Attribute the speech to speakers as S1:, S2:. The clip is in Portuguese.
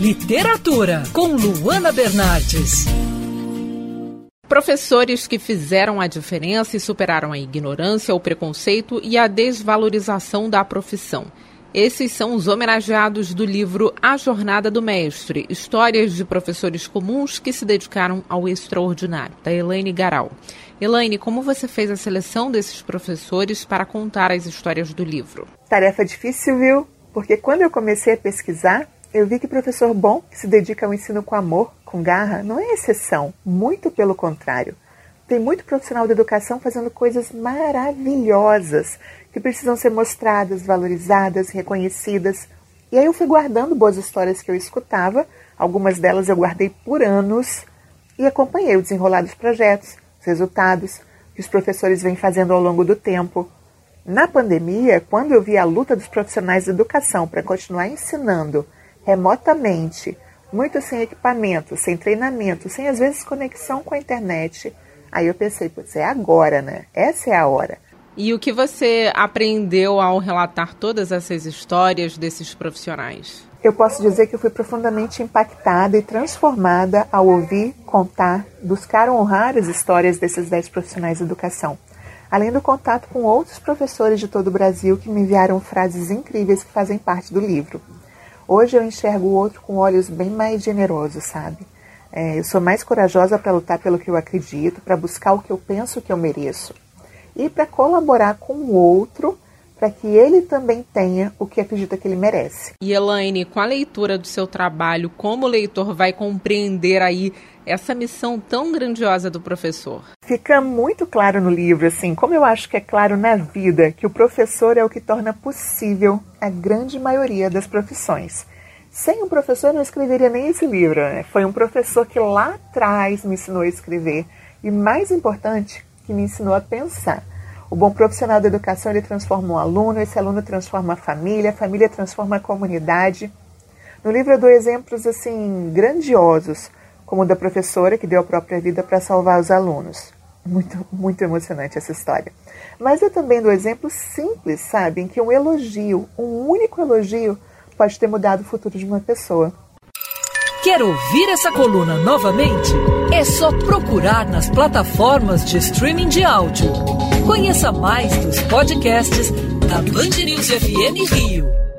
S1: Literatura, com Luana Bernardes.
S2: Professores que fizeram a diferença e superaram a ignorância, o preconceito e a desvalorização da profissão. Esses são os homenageados do livro A Jornada do Mestre, histórias de professores comuns que se dedicaram ao extraordinário, da Elaine Garal. Elaine, como você fez a seleção desses professores para contar as histórias do livro?
S3: Tarefa difícil, viu? Porque quando eu comecei a pesquisar, eu vi que professor bom, que se dedica ao ensino com amor, com garra, não é exceção, muito pelo contrário. Tem muito profissional de educação fazendo coisas maravilhosas que precisam ser mostradas, valorizadas, reconhecidas. E aí eu fui guardando boas histórias que eu escutava, algumas delas eu guardei por anos e acompanhei o desenrolar dos projetos, os resultados que os professores vêm fazendo ao longo do tempo. Na pandemia, quando eu vi a luta dos profissionais de educação para continuar ensinando remotamente, muito sem equipamento, sem treinamento, sem às vezes conexão com a internet. Aí eu pensei, putz, é agora, né? Essa é a hora.
S2: E o que você aprendeu ao relatar todas essas histórias desses profissionais?
S3: Eu posso dizer que eu fui profundamente impactada e transformada ao ouvir, contar, buscar honrar as histórias desses dez profissionais de educação. Além do contato com outros professores de todo o Brasil que me enviaram frases incríveis que fazem parte do livro. Hoje eu enxergo o outro com olhos bem mais generosos, sabe? É, eu sou mais corajosa para lutar pelo que eu acredito, para buscar o que eu penso que eu mereço e para colaborar com o outro para que ele também tenha o que acredita que ele merece.
S2: E Elaine, com a leitura do seu trabalho, como o leitor vai compreender aí essa missão tão grandiosa do professor?
S3: Fica muito claro no livro, assim, como eu acho que é claro na vida, que o professor é o que torna possível a grande maioria das profissões. Sem um professor eu não escreveria nem esse livro. Né? Foi um professor que lá atrás me ensinou a escrever e, mais importante, que me ensinou a pensar. O bom profissional da educação ele transforma um aluno, esse aluno transforma a família, a família transforma a comunidade. No livro eu dou exemplos assim grandiosos como da professora que deu a própria vida para salvar os alunos. Muito, muito emocionante essa história. Mas eu também dou exemplos simples, sabe, em que um elogio, um único elogio, pode ter mudado o futuro de uma pessoa.
S1: Quer ouvir essa coluna novamente? É só procurar nas plataformas de streaming de áudio. Conheça mais dos podcasts da Band News FM Rio.